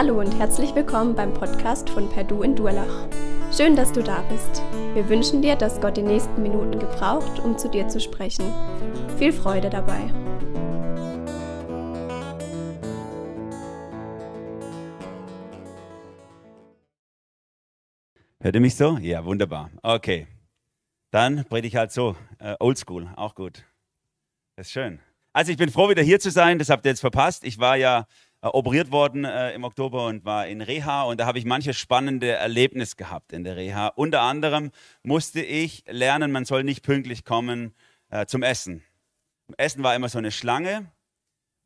Hallo und herzlich willkommen beim Podcast von Perdu in Durlach. Schön, dass du da bist. Wir wünschen dir, dass Gott die nächsten Minuten gebraucht, um zu dir zu sprechen. Viel Freude dabei. Hört ihr mich so? Ja, wunderbar. Okay. Dann predige ich halt so. Äh, Oldschool, auch gut. Das ist schön. Also ich bin froh, wieder hier zu sein. Das habt ihr jetzt verpasst. Ich war ja operiert worden äh, im Oktober und war in Reha und da habe ich manche spannende Erlebnis gehabt in der Reha. Unter anderem musste ich lernen, man soll nicht pünktlich kommen äh, zum Essen. Essen war immer so eine Schlange,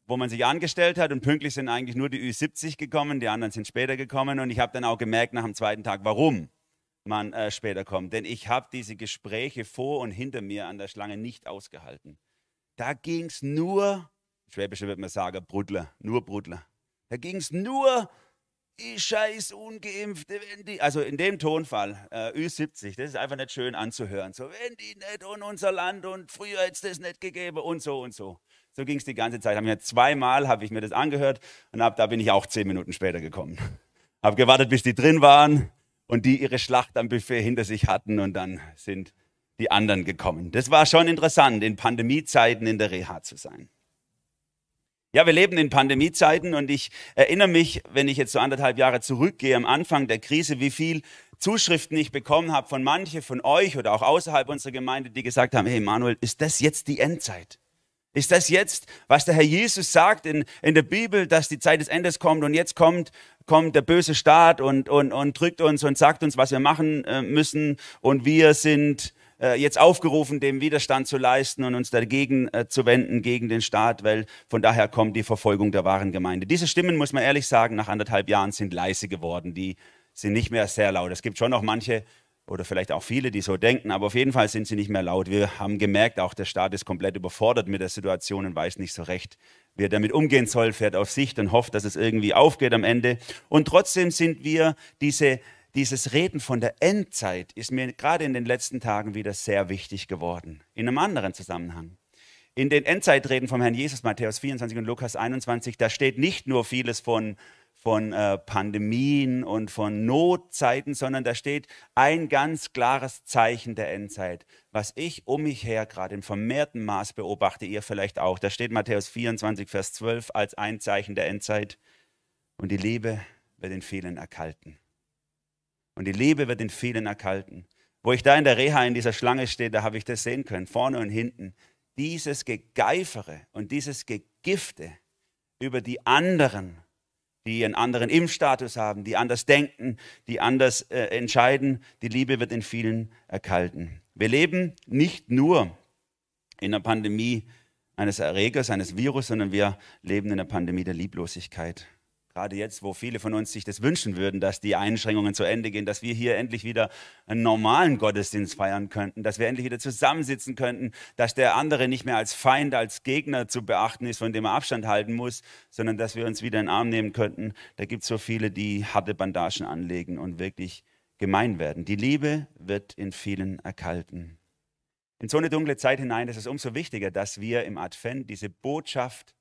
wo man sich angestellt hat und pünktlich sind eigentlich nur die Ü70 gekommen, die anderen sind später gekommen und ich habe dann auch gemerkt nach dem zweiten Tag, warum man äh, später kommt. Denn ich habe diese Gespräche vor und hinter mir an der Schlange nicht ausgehalten. Da ging es nur Schwäbische wird man sagen, Brudler, nur Brudler. Da ging es nur, ich scheiß Ungeimpfte, wenn die, also in dem Tonfall, äh, Ü70, das ist einfach nicht schön anzuhören. So, wenn die nicht und unser Land und früher hätte es das nicht gegeben und so und so. So ging es die ganze Zeit. Hab mir zweimal habe ich mir das angehört und ab da bin ich auch zehn Minuten später gekommen. Habe gewartet, bis die drin waren und die ihre Schlacht am Buffet hinter sich hatten und dann sind die anderen gekommen. Das war schon interessant, in Pandemiezeiten in der Reha zu sein. Ja, wir leben in Pandemiezeiten und ich erinnere mich, wenn ich jetzt so anderthalb Jahre zurückgehe am Anfang der Krise, wie viel Zuschriften ich bekommen habe von manchen von euch oder auch außerhalb unserer Gemeinde, die gesagt haben, hey Manuel, ist das jetzt die Endzeit? Ist das jetzt, was der Herr Jesus sagt in, in der Bibel, dass die Zeit des Endes kommt und jetzt kommt, kommt der böse Staat und, und, und drückt uns und sagt uns, was wir machen äh, müssen und wir sind äh, jetzt aufgerufen, dem Widerstand zu leisten und uns dagegen äh, zu wenden, gegen den Staat, weil von daher kommt die Verfolgung der wahren Gemeinde. Diese Stimmen, muss man ehrlich sagen, nach anderthalb Jahren sind leise geworden. Die sind nicht mehr sehr laut. Es gibt schon noch manche oder vielleicht auch viele, die so denken, aber auf jeden Fall sind sie nicht mehr laut. Wir haben gemerkt, auch der Staat ist komplett überfordert mit der Situation und weiß nicht so recht, wie er damit umgehen soll, fährt auf Sicht und hofft, dass es irgendwie aufgeht am Ende. Und trotzdem sind wir diese dieses Reden von der Endzeit ist mir gerade in den letzten Tagen wieder sehr wichtig geworden. In einem anderen Zusammenhang. In den Endzeitreden vom Herrn Jesus, Matthäus 24 und Lukas 21, da steht nicht nur vieles von, von äh, Pandemien und von Notzeiten, sondern da steht ein ganz klares Zeichen der Endzeit, was ich um mich her gerade in vermehrtem Maß beobachte, ihr vielleicht auch. Da steht Matthäus 24, Vers 12 als ein Zeichen der Endzeit. Und die Liebe wird in vielen erkalten. Und die Liebe wird in vielen erkalten. Wo ich da in der Reha in dieser Schlange stehe, da habe ich das sehen können, vorne und hinten. Dieses Gegeifere und dieses Gegifte über die anderen, die einen anderen Impfstatus haben, die anders denken, die anders äh, entscheiden, die Liebe wird in vielen erkalten. Wir leben nicht nur in einer Pandemie eines Erregers, eines Virus, sondern wir leben in einer Pandemie der Lieblosigkeit. Gerade jetzt, wo viele von uns sich das wünschen würden, dass die Einschränkungen zu Ende gehen, dass wir hier endlich wieder einen normalen Gottesdienst feiern könnten, dass wir endlich wieder zusammensitzen könnten, dass der andere nicht mehr als Feind, als Gegner zu beachten ist, von dem er Abstand halten muss, sondern dass wir uns wieder in den Arm nehmen könnten. Da gibt es so viele, die harte Bandagen anlegen und wirklich gemein werden. Die Liebe wird in vielen erkalten. In so eine dunkle Zeit hinein ist es umso wichtiger, dass wir im Advent diese Botschaft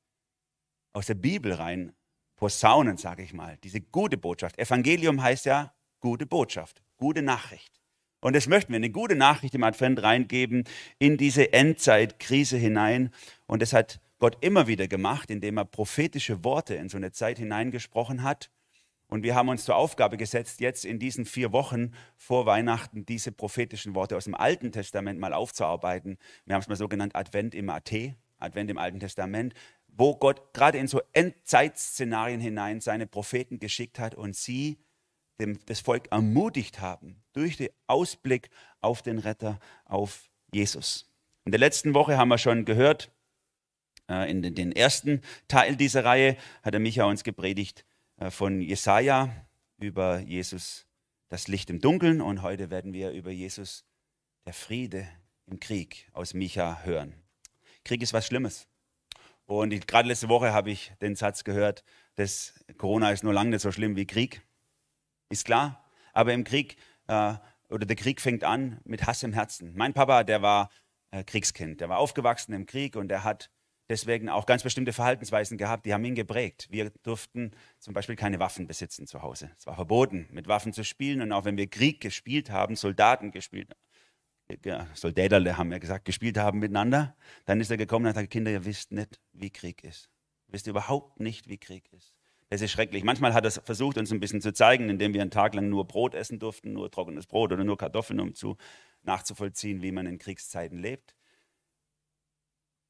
aus der Bibel rein posaunen, sage ich mal, diese gute Botschaft. Evangelium heißt ja gute Botschaft, gute Nachricht. Und das möchten wir, eine gute Nachricht im Advent reingeben in diese Endzeitkrise hinein. Und das hat Gott immer wieder gemacht, indem er prophetische Worte in so eine Zeit hineingesprochen hat. Und wir haben uns zur Aufgabe gesetzt, jetzt in diesen vier Wochen vor Weihnachten diese prophetischen Worte aus dem Alten Testament mal aufzuarbeiten. Wir haben es mal so genannt Advent im AT, Advent im Alten Testament wo Gott gerade in so Endzeitszenarien hinein seine Propheten geschickt hat und sie dem, das Volk ermutigt haben durch den Ausblick auf den Retter, auf Jesus. In der letzten Woche haben wir schon gehört, äh, in den, ersten Teil dieser Reihe hat der Micha uns gepredigt äh, von Jesaja über Jesus, das Licht im Dunkeln. Und heute werden wir über Jesus, der Friede im Krieg aus Micha hören. Krieg ist was Schlimmes. Und gerade letzte Woche habe ich den Satz gehört, dass Corona ist nur lange nicht so schlimm wie Krieg. Ist klar. Aber im Krieg, äh, oder der Krieg fängt an mit Hass im Herzen. Mein Papa, der war äh, Kriegskind. Der war aufgewachsen im Krieg und der hat, deswegen auch ganz bestimmte Verhaltensweisen gehabt, die haben ihn geprägt. Wir durften zum Beispiel keine Waffen besitzen zu Hause. Es war verboten, mit Waffen zu spielen. Und auch wenn wir Krieg gespielt haben, Soldaten gespielt ja, Soldaten haben ja gesagt, gespielt haben miteinander, dann ist er gekommen und hat gesagt, Kinder, ihr wisst nicht, wie Krieg ist. Ihr wisst überhaupt nicht, wie Krieg ist. Das ist schrecklich. Manchmal hat er versucht, uns ein bisschen zu zeigen, indem wir einen Tag lang nur Brot essen durften, nur trockenes Brot oder nur Kartoffeln, um zu, nachzuvollziehen, wie man in Kriegszeiten lebt.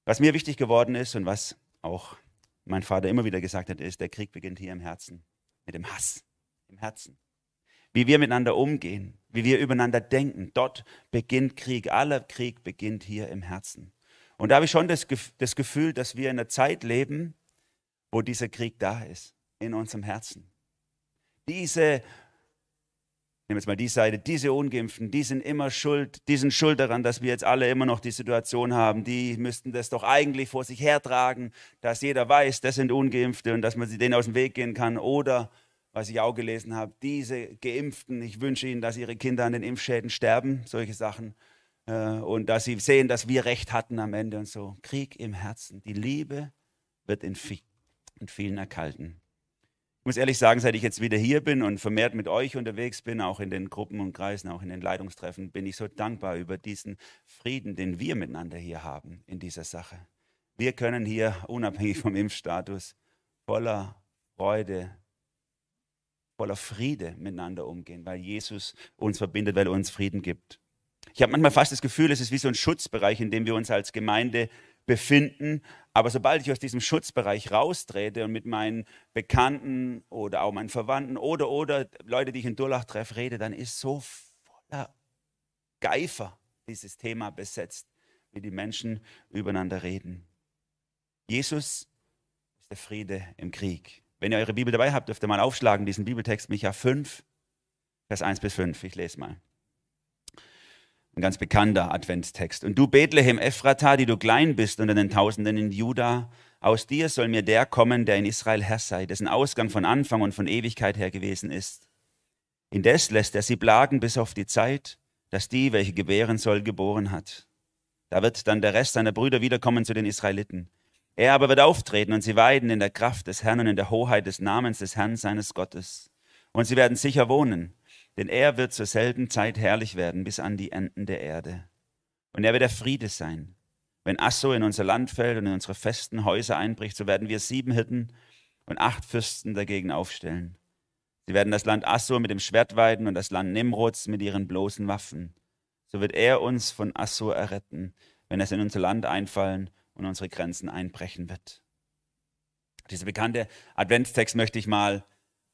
Was mir wichtig geworden ist und was auch mein Vater immer wieder gesagt hat, ist, der Krieg beginnt hier im Herzen, mit dem Hass im Herzen. Wie wir miteinander umgehen, wie wir übereinander denken, dort beginnt Krieg. Aller Krieg beginnt hier im Herzen. Und da habe ich schon das, Gefühl, dass wir in einer Zeit leben, wo dieser Krieg da ist in unserem Herzen. Diese, nehmen wir jetzt mal die Seite, diese Ungeimpften, die sind immer schuld, die sind schuld daran, dass wir jetzt alle immer noch die Situation haben. Die müssten das doch eigentlich vor sich hertragen, dass jeder weiß, das sind Ungeimpfte und dass man sie denen aus dem Weg gehen kann. Oder, was ich auch gelesen habe, diese Geimpften, ich wünsche ihnen, dass ihre Kinder an den Impfschäden sterben, solche Sachen. Äh, und dass sie sehen, dass wir Recht hatten am Ende und so. Krieg im Herzen. Die Liebe wird in, vielen erkalten. Ich muss ehrlich sagen, seit ich jetzt wieder hier bin und vermehrt mit euch unterwegs bin, auch in den Gruppen und Kreisen, auch in den Leitungstreffen, bin ich so dankbar über diesen Frieden, den wir miteinander hier haben in dieser Sache. Wir können hier, unabhängig vom Impfstatus, voller Freude, voller Friede miteinander umgehen, weil Jesus uns verbindet, weil er uns Frieden gibt. Ich habe manchmal fast das Gefühl, es ist wie so ein Schutzbereich, in dem wir uns als Gemeinde befinden. Aber sobald ich aus diesem Schutzbereich raustrete und mit meinen Bekannten oder auch meinen Verwandten oder, oder Leute, die ich in Durlach treffe, rede, dann ist so voller Geifer dieses Thema besetzt, wie die Menschen übereinander reden. Jesus ist der Friede im Krieg. Wenn ihr eure Bibel dabei habt, dürft ihr mal aufschlagen, diesen Bibeltext Micha 5, Vers 1 bis 5. Ich lese mal. Ein ganz bekannter Adventstext. Und du Bethlehem Ephrata, die du klein bist unter den Tausenden in Juda, aus dir soll mir der kommen, der in Israel Herr sei, dessen Ausgang von Anfang und von Ewigkeit her gewesen ist. Indes lässt er sie plagen bis auf die Zeit, dass die, welche gebären soll, geboren hat. Da wird dann der Rest seiner Brüder wiederkommen zu den Israeliten. Er aber wird auftreten und sie weiden in der Kraft des Herrn und in der Hoheit des Namens des Herrn seines Gottes. Und sie werden sicher wohnen denn er wird zur selben Zeit herrlich werden bis an die Enden der Erde. Und er wird der Friede sein. Wenn Asso in unser Land fällt und in unsere festen Häuser einbricht, so werden wir sieben Hirten und acht Fürsten dagegen aufstellen. Sie werden das Land Assur mit dem Schwert weiden und das Land Nimrods mit ihren bloßen Waffen. So wird er uns von Assur erretten, wenn es in unser Land einfallen und unsere Grenzen einbrechen wird. Dieser bekannte Adventstext möchte ich mal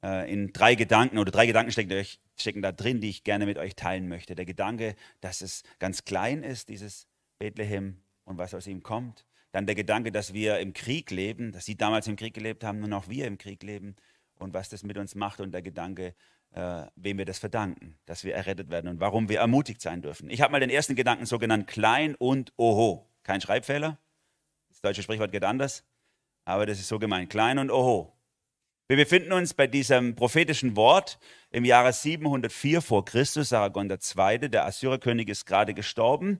äh, in drei Gedanken oder drei Gedanken stecken, stecken da drin, die ich gerne mit euch teilen möchte. Der Gedanke, dass es ganz klein ist, dieses Bethlehem und was aus ihm kommt. Dann der Gedanke, dass wir im Krieg leben, dass sie damals im Krieg gelebt haben und auch wir im Krieg leben und was das mit uns macht. Und der Gedanke, äh, wem wir das verdanken, dass wir errettet werden und warum wir ermutigt sein dürfen. Ich habe mal den ersten Gedanken so genannt, klein und oho. Kein Schreibfehler. Das deutsche Sprichwort geht anders, aber das ist so gemeint, klein und oho. Wir befinden uns bei diesem prophetischen Wort im Jahre 704 vor Christus. Sargon II., der Assyrerkönig, ist gerade gestorben.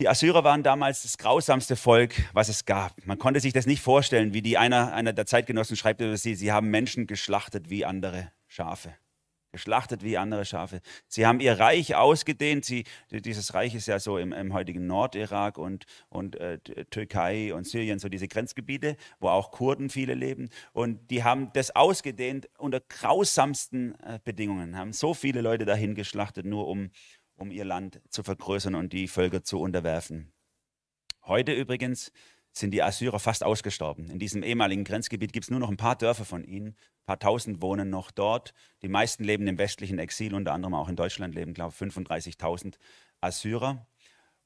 Die Assyrer waren damals das grausamste Volk, was es gab. Man konnte sich das nicht vorstellen, wie die einer, einer der Zeitgenossen schreibt über sie, sie haben Menschen geschlachtet wie andere Schafe geschlachtet wie andere Schafe. Sie haben ihr Reich ausgedehnt. Sie, dieses Reich ist ja so im, im heutigen Nordirak und, und äh, Türkei und Syrien, so diese Grenzgebiete, wo auch Kurden viele leben. Und die haben das ausgedehnt unter grausamsten äh, Bedingungen, haben so viele Leute dahin geschlachtet, nur um, um ihr Land zu vergrößern und die Völker zu unterwerfen. Heute übrigens sind die Assyrer fast ausgestorben. In diesem ehemaligen Grenzgebiet gibt es nur noch ein paar Dörfer von ihnen. Ein paar tausend wohnen noch dort. Die meisten leben im westlichen Exil, unter anderem auch in Deutschland leben, glaube ich, 35.000 Assyrer.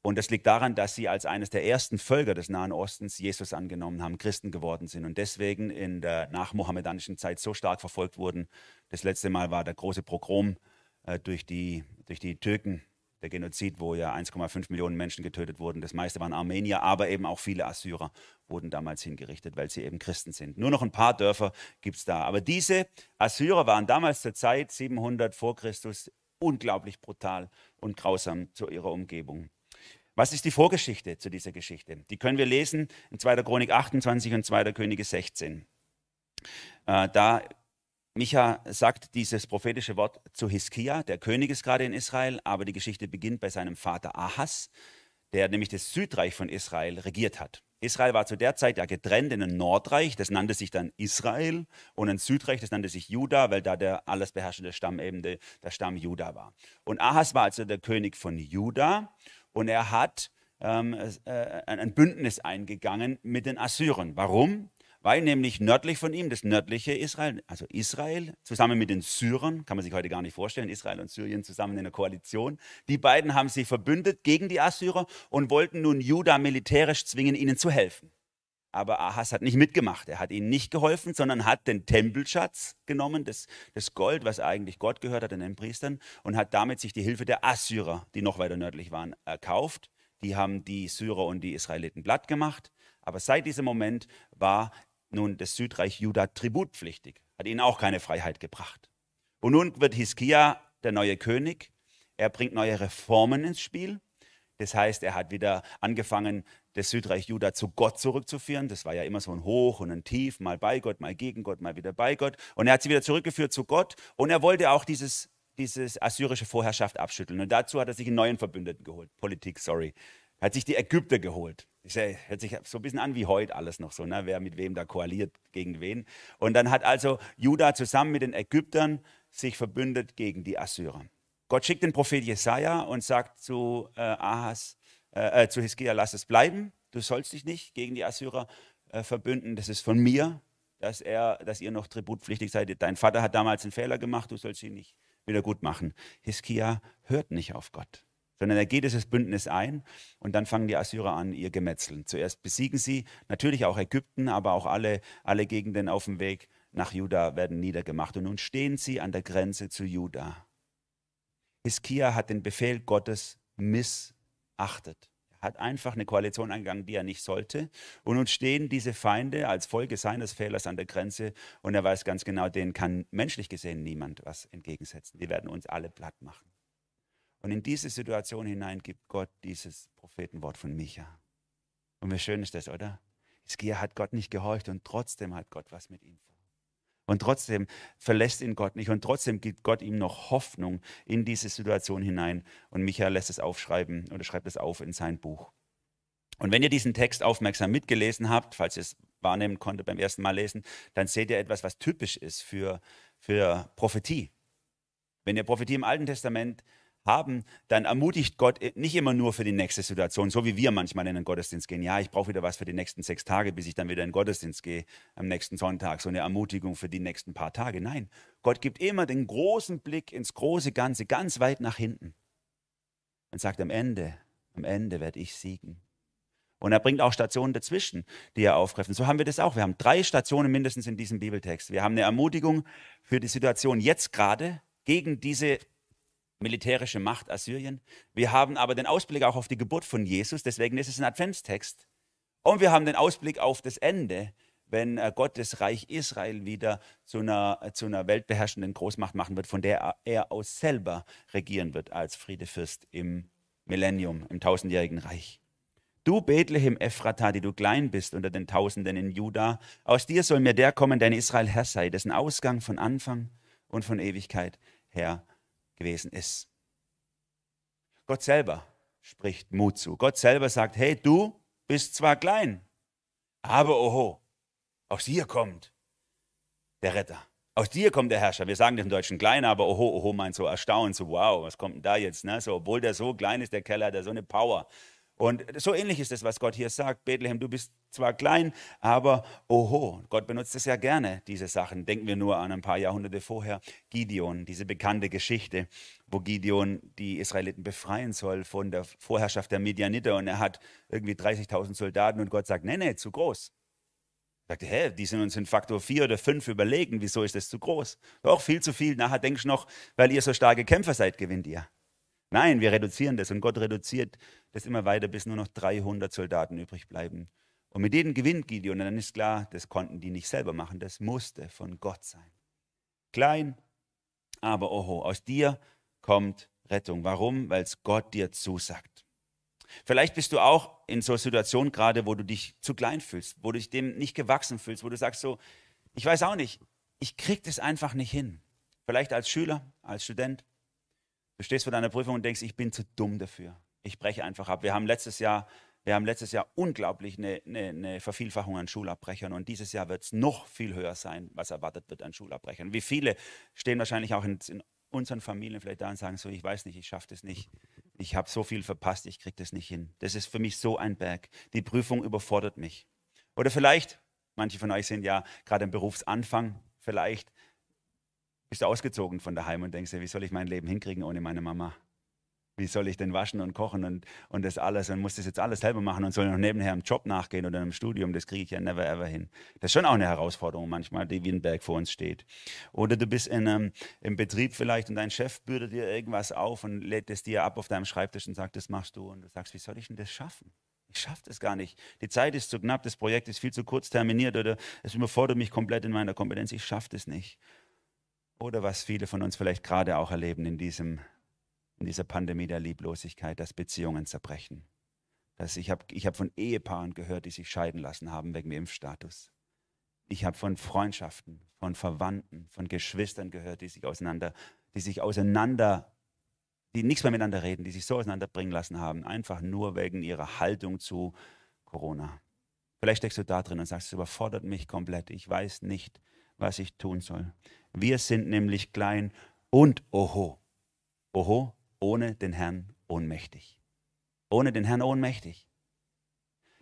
Und das liegt daran, dass sie als eines der ersten Völker des Nahen Ostens Jesus angenommen haben, Christen geworden sind und deswegen in der nachmohammedanischen Zeit so stark verfolgt wurden. Das letzte Mal war der große Pogrom äh, durch, die, durch die Türken der Genozid, wo ja 1,5 Millionen Menschen getötet wurden. Das meiste waren Armenier, aber eben auch viele Assyrer wurden damals hingerichtet, weil sie eben Christen sind. Nur noch ein paar Dörfer gibt es da. Aber diese Assyrer waren damals zur Zeit 700 vor Christus unglaublich brutal und grausam zu ihrer Umgebung. Was ist die Vorgeschichte zu dieser Geschichte? Die können wir lesen in 2. Chronik 28 und 2. Könige 16. Äh, da Micha sagt dieses prophetische Wort zu Hiskia, der König ist gerade in Israel, aber die Geschichte beginnt bei seinem Vater Ahas, der nämlich das Südreich von Israel regiert hat. Israel war zu der Zeit ja getrennt in ein Nordreich, das nannte sich dann Israel, und ein Südreich, das nannte sich Juda, weil da der alles beherrschende Stamm eben der, der Stamm Juda war. Und Ahas war also der König von Juda und er hat ähm, äh, ein Bündnis eingegangen mit den Assyrern. Warum? Weil nämlich nördlich von ihm, das nördliche Israel, also Israel, zusammen mit den Syrern, kann man sich heute gar nicht vorstellen, Israel und Syrien zusammen in einer Koalition, die beiden haben sich verbündet gegen die Assyrer und wollten nun Juda militärisch zwingen, ihnen zu helfen. Aber Ahas hat nicht mitgemacht. Er hat ihnen nicht geholfen, sondern hat den Tempelschatz genommen, das, das Gold, was eigentlich Gott gehört hat, den Priestern, und hat damit sich die Hilfe der Assyrer, die noch weiter nördlich waren, erkauft. Die haben die Syrer und die Israeliten platt gemacht. Aber seit diesem Moment war nun das Südreich Juda tributpflichtig, hat ihnen auch keine Freiheit gebracht. Und nun wird Hiskia der neue König. Er bringt neue Reformen ins Spiel. Das heißt, er hat wieder angefangen, das Südreich Juda zu Gott zurückzuführen. Das war ja immer so ein Hoch und ein Tief, mal bei Gott, mal gegen Gott, mal wieder bei Gott. Und er hat sie wieder zurückgeführt zu Gott. Und er wollte auch dieses, dieses assyrische Vorherrschaft abschütteln. Und dazu hat er sich einen neuen Verbündeten geholt. Politik, sorry. Hat sich die Ägypter geholt. Das hört sich so ein bisschen an wie heute alles noch so, ne? wer mit wem da koaliert, gegen wen. Und dann hat also Juda zusammen mit den Ägyptern sich verbündet gegen die Assyrer. Gott schickt den Prophet Jesaja und sagt zu äh, Ahas, äh, äh, zu Hiskia, lass es bleiben, du sollst dich nicht gegen die Assyrer äh, verbünden, das ist von mir, dass, er, dass ihr noch tributpflichtig seid. Dein Vater hat damals einen Fehler gemacht, du sollst ihn nicht wieder gut machen. Hiskia hört nicht auf Gott sondern er geht dieses Bündnis ein und dann fangen die Assyrer an, ihr Gemetzeln. Zuerst besiegen sie natürlich auch Ägypten, aber auch alle, alle Gegenden auf dem Weg nach Juda werden niedergemacht. Und nun stehen sie an der Grenze zu Juda. Hiskia hat den Befehl Gottes missachtet. Er hat einfach eine Koalition eingegangen, die er nicht sollte. Und nun stehen diese Feinde als Folge seines Fehlers an der Grenze und er weiß ganz genau, denen kann menschlich gesehen niemand was entgegensetzen. Die werden uns alle platt machen. Und in diese Situation hinein gibt Gott dieses Prophetenwort von Micha. Und wie schön ist das, oder? Hiskia hat Gott nicht gehorcht und trotzdem hat Gott was mit ihm vor. Und trotzdem verlässt ihn Gott nicht und trotzdem gibt Gott ihm noch Hoffnung in diese Situation hinein. Und Micha lässt es aufschreiben oder schreibt es auf in sein Buch. Und wenn ihr diesen Text aufmerksam mitgelesen habt, falls ihr es wahrnehmen konntet beim ersten Mal lesen, dann seht ihr etwas, was typisch ist für, für Prophetie. Wenn ihr Prophetie im Alten Testament haben, dann ermutigt Gott nicht immer nur für die nächste Situation, so wie wir manchmal in den Gottesdienst gehen. Ja, ich brauche wieder was für die nächsten sechs Tage, bis ich dann wieder in den Gottesdienst gehe am nächsten Sonntag. So eine Ermutigung für die nächsten paar Tage. Nein, Gott gibt immer den großen Blick ins große Ganze, ganz weit nach hinten. Und sagt am Ende, am Ende werde ich siegen. Und er bringt auch Stationen dazwischen, die er aufgreift. Und so haben wir das auch. Wir haben drei Stationen mindestens in diesem Bibeltext. Wir haben eine Ermutigung für die Situation jetzt gerade gegen diese militärische Macht Assyrien. Wir haben aber den Ausblick auch auf die Geburt von Jesus, deswegen ist es ein Adventstext. Und wir haben den Ausblick auf das Ende, wenn äh, Gott das Reich Israel wieder zu einer, zu einer weltbeherrschenden Großmacht machen wird, von der er aus selber regieren wird als Friedefürst im Millennium, im tausendjährigen Reich. Du Bethlehem Ephrata, die du klein bist unter den Tausenden in Juda, aus dir soll mir der kommen, der in Israel Herr sei, dessen Ausgang von Anfang und von Ewigkeit her gewesen ist. Gott selber spricht Mut zu. Gott selber sagt, hey, du bist zwar klein, aber oho, aus dir kommt der Retter. Aus dir kommt der Herrscher. Wir sagen dem Deutschen klein, aber oho, oho meint so erstaunt, so wow, was kommt denn da jetzt? Ne? So, obwohl der so klein ist, der Keller, hat er so eine Power. Und so ähnlich ist es, was Gott hier sagt. Bethlehem, du bist zwar klein, aber oho, Gott benutzt es ja gerne, diese Sachen. Denken wir nur an ein paar Jahrhunderte vorher. Gideon, diese bekannte Geschichte, wo Gideon die Israeliten befreien soll von der Vorherrschaft der Midianiter. Und er hat irgendwie 30.000 Soldaten und Gott sagt, nee, nee, zu groß. Sagte, hä, die sind uns in Faktor 4 oder 5 überlegen, wieso ist das zu groß? Doch, viel zu viel. Nachher denkst du noch, weil ihr so starke Kämpfer seid, gewinnt ihr. Nein, wir reduzieren das und Gott reduziert das immer weiter, bis nur noch 300 Soldaten übrig bleiben. Und mit denen gewinnt Gideon. Und dann ist klar, das konnten die nicht selber machen, das musste von Gott sein. Klein, aber oho, aus dir kommt Rettung. Warum? Weil es Gott dir zusagt. Vielleicht bist du auch in so einer Situation gerade, wo du dich zu klein fühlst, wo du dich dem nicht gewachsen fühlst, wo du sagst so, ich weiß auch nicht, ich krieg das einfach nicht hin. Vielleicht als Schüler, als Student. Du stehst vor deiner Prüfung und denkst, ich bin zu dumm dafür. Ich breche einfach ab. Wir haben letztes Jahr, wir haben letztes Jahr unglaublich eine, eine, eine Vervielfachung an Schulabbrechern und dieses Jahr wird es noch viel höher sein, was erwartet wird an Schulabbrechern. Wie viele stehen wahrscheinlich auch in, in unseren Familien vielleicht da und sagen so, ich weiß nicht, ich schaffe das nicht. Ich habe so viel verpasst, ich kriege das nicht hin. Das ist für mich so ein Berg. Die Prüfung überfordert mich. Oder vielleicht, manche von euch sind ja gerade im Berufsanfang, vielleicht bist du ausgezogen von daheim und denkst dir, wie soll ich mein Leben hinkriegen ohne meine Mama? Wie soll ich denn waschen und kochen und, und das alles und muss das jetzt alles selber machen und soll noch nebenher einem Job nachgehen oder einem Studium? Das kriege ich ja never ever hin. Das ist schon auch eine Herausforderung manchmal, die wie ein Berg vor uns steht. Oder du bist in einem, im Betrieb vielleicht und dein Chef bürdet dir irgendwas auf und lädt es dir ab auf deinem Schreibtisch und sagt, das machst du. Und du sagst, wie soll ich denn das schaffen? Ich schaffe das gar nicht. Die Zeit ist zu knapp, das Projekt ist viel zu kurz terminiert oder es überfordert mich komplett in meiner Kompetenz. Ich schaffe das nicht. Oder was viele von uns vielleicht gerade auch erleben in, diesem, in dieser Pandemie der Lieblosigkeit, dass Beziehungen zerbrechen. Dass ich habe ich hab von Ehepaaren gehört, die sich scheiden lassen haben wegen dem Impfstatus. Ich habe von Freundschaften, von Verwandten, von Geschwistern gehört, die sich auseinander, die sich auseinander, die nichts mehr miteinander reden, die sich so auseinanderbringen lassen haben, einfach nur wegen ihrer Haltung zu Corona. Vielleicht steckst du da drin und sagst, es überfordert mich komplett. Ich weiß nicht, was ich tun soll. Wir sind nämlich klein und oho. Oho, ohne den Herrn ohnmächtig. Ohne den Herrn ohnmächtig.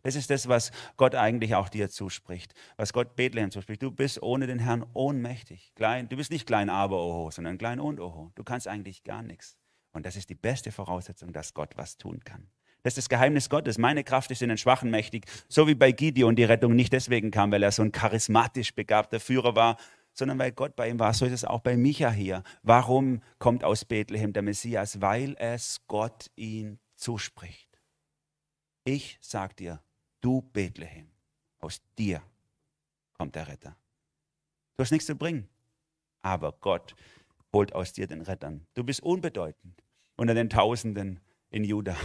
Das ist das, was Gott eigentlich auch dir zuspricht, was Gott Bethlehem zuspricht. Du bist ohne den Herrn ohnmächtig. Klein, du bist nicht klein, aber oho, sondern klein und oho. Du kannst eigentlich gar nichts. Und das ist die beste Voraussetzung, dass Gott was tun kann. Das ist das Geheimnis Gottes. Meine Kraft ist in den Schwachen mächtig. So wie bei Gideon die Rettung nicht deswegen kam, weil er so ein charismatisch begabter Führer war, sondern weil Gott bei ihm war. So ist es auch bei Micha hier. Warum kommt aus Bethlehem der Messias? Weil es Gott ihn zuspricht. Ich sag dir, du Bethlehem, aus dir kommt der Retter. Du hast nichts zu bringen, aber Gott holt aus dir den Rettern. Du bist unbedeutend unter den Tausenden in Juda.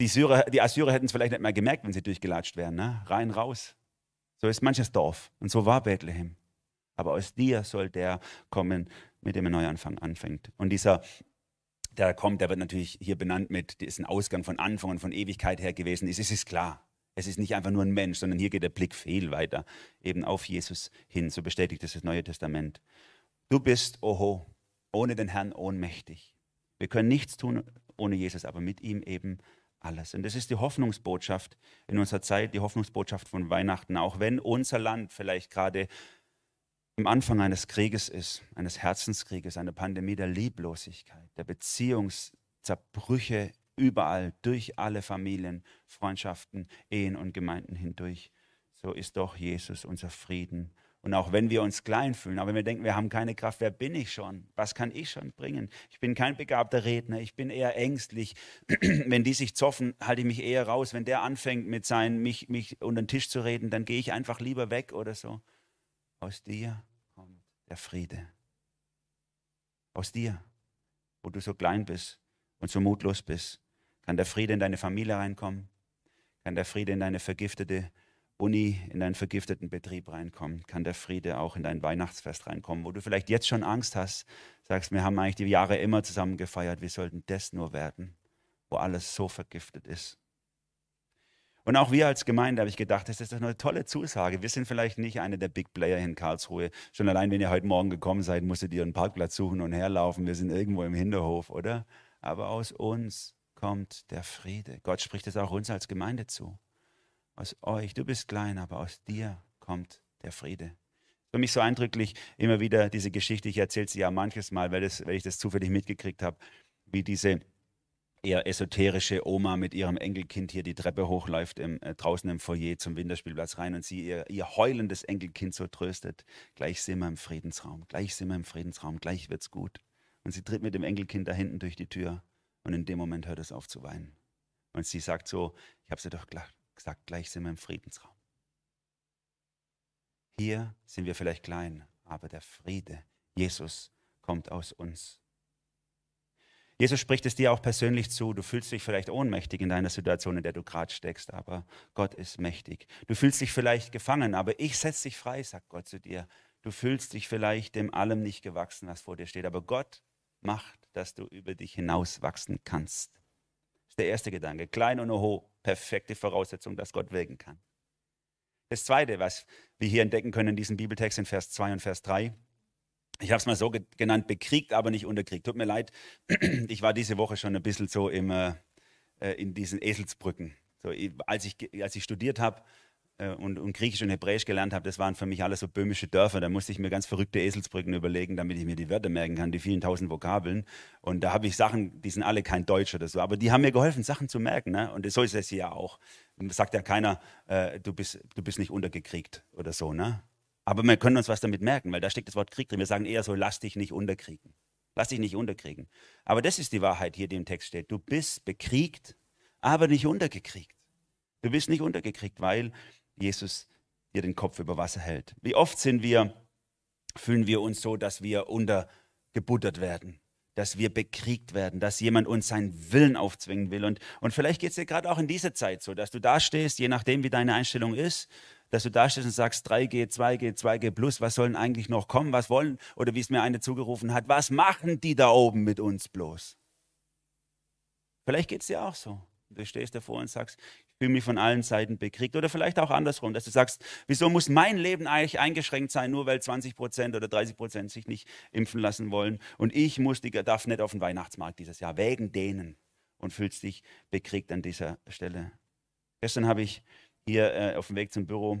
Die, Syrer, die Assyrer hätten es vielleicht nicht mehr gemerkt, wenn sie durchgelatscht wären. Ne? Rein, raus. So ist manches Dorf. Und so war Bethlehem. Aber aus dir soll der kommen, mit dem ein Neuanfang anfängt. Und dieser, der kommt, der wird natürlich hier benannt mit, ist ein Ausgang von Anfang und von Ewigkeit her gewesen. Es ist, klar. Es ist nicht einfach nur ein Mensch, sondern hier geht der Blick viel weiter, eben auf Jesus hin. So bestätigt es das Neue Testament. Du bist, oho, ohne den Herrn ohnmächtig. Wir können nichts tun ohne Jesus, aber mit ihm eben alles. Und das ist die Hoffnungsbotschaft in unserer Zeit, die Hoffnungsbotschaft von Weihnachten, auch wenn unser Land vielleicht gerade am Anfang eines Krieges ist, eines Herzenskrieges, eine Pandemie der Lieblosigkeit, der Beziehungszerbrüche überall, durch alle Familien, Freundschaften, Ehen und Gemeinden hindurch. So ist doch Jesus unser Frieden. Und auch wenn wir uns klein fühlen, aber wenn wir denken, wir haben keine Kraft, wer bin ich schon? Was kann ich schon bringen? Ich bin kein begabter Redner, ich bin eher ängstlich. wenn die sich zoffen, halte ich mich eher raus. Wenn der anfängt mit seinen, mich, mich unter den Tisch zu reden, dann gehe ich einfach lieber weg oder so. Aus dir der Friede. Aus dir, wo du so klein bist und so mutlos bist, kann der Friede in deine Familie reinkommen, kann der Friede in deine vergiftete Uni, in deinen vergifteten Betrieb reinkommen, kann der Friede auch in dein Weihnachtsfest reinkommen, wo du vielleicht jetzt schon Angst hast, sagst, wir haben eigentlich die Jahre immer zusammen gefeiert, wie sollten das nur werden, wo alles so vergiftet ist. Und auch wir als Gemeinde, habe ich gedacht, das ist doch eine tolle Zusage. Wir sind vielleicht nicht eine der Big Player in Karlsruhe. Schon allein, wenn ihr heute Morgen gekommen seid, musstet ihr einen Parkplatz suchen und herlaufen. Wir sind irgendwo im Hinterhof, oder? Aber aus uns kommt der Friede. Gott spricht es auch uns als Gemeinde zu. Aus euch, du bist klein, aber aus dir kommt der Friede. Für mich so eindrücklich immer wieder diese Geschichte. Ich erzähle sie ja manches Mal, weil, das, weil ich das zufällig mitgekriegt habe, wie diese eher esoterische Oma mit ihrem Enkelkind hier die Treppe hochläuft, im, äh, draußen im Foyer zum Winterspielplatz rein und sie ihr, ihr heulendes Enkelkind so tröstet. Gleich sind wir im Friedensraum, gleich sind wir im Friedensraum, gleich wird's gut. Und sie tritt mit dem Enkelkind da hinten durch die Tür und in dem Moment hört es auf zu weinen. Und sie sagt so, ich habe sie doch gesagt, gleich sind wir im Friedensraum. Hier sind wir vielleicht klein, aber der Friede, Jesus, kommt aus uns. Jesus spricht es dir auch persönlich zu. Du fühlst dich vielleicht ohnmächtig in deiner Situation, in der du gerade steckst, aber Gott ist mächtig. Du fühlst dich vielleicht gefangen, aber ich setze dich frei, sagt Gott zu dir. Du fühlst dich vielleicht dem allem nicht gewachsen, was vor dir steht, aber Gott macht, dass du über dich hinaus wachsen kannst. Der erste Gedanke. Klein und hoch, perfekte Voraussetzung, dass Gott wirken kann. Das zweite, was wir hier entdecken können in diesem Bibeltext in Vers 2 und Vers 3, ich habe es mal so genannt, bekriegt, aber nicht unterkriegt. Tut mir leid, ich war diese Woche schon ein bisschen so im, äh, äh in diesen Eselsbrücken. So, als, ich, als ich studiert habe und, und, Griechisch und Hebräisch gelernt habe, das waren für mich alles so böhmische Dörfer. Da musste ich mir ganz verrückte Eselsbrücken überlegen, damit ich mir die Wörter merken kann, die vielen tausend Vokabeln. Und da habe ich Sachen, die sind alle kein Deutsch oder so, aber die haben mir geholfen, Sachen zu merken. Ne? Und so ist es hier auch. Und sagt ja keiner, äh, du, bist, du bist nicht untergekriegt oder so. Ne? Aber wir können uns was damit merken, weil da steckt das Wort Krieg drin. Wir sagen eher so, lass dich nicht unterkriegen. Lass dich nicht unterkriegen. Aber das ist die Wahrheit hier, die im Text steht. Du bist bekriegt, aber nicht untergekriegt. Du bist nicht untergekriegt, weil Jesus dir den Kopf über Wasser hält. Wie oft sind wir, fühlen wir uns so, dass wir untergebuttert werden, dass wir bekriegt werden, dass jemand uns seinen Willen aufzwingen will. Und, und vielleicht geht es dir gerade auch in dieser Zeit so, dass du da stehst, je nachdem, wie deine Einstellung ist, dass du da stehst und sagst 3G, 2G, 2G plus, was sollen eigentlich noch kommen, was wollen, oder wie es mir eine zugerufen hat, was machen die da oben mit uns bloß? Vielleicht geht es dir auch so. Du stehst davor und sagst, fühle mich von allen Seiten bekriegt. Oder vielleicht auch andersrum, dass du sagst, wieso muss mein Leben eigentlich eingeschränkt sein, nur weil 20 Prozent oder 30 Prozent sich nicht impfen lassen wollen. Und ich muss, darf nicht auf den Weihnachtsmarkt dieses Jahr, wegen denen. Und fühlst dich bekriegt an dieser Stelle. Gestern habe ich hier äh, auf dem Weg zum Büro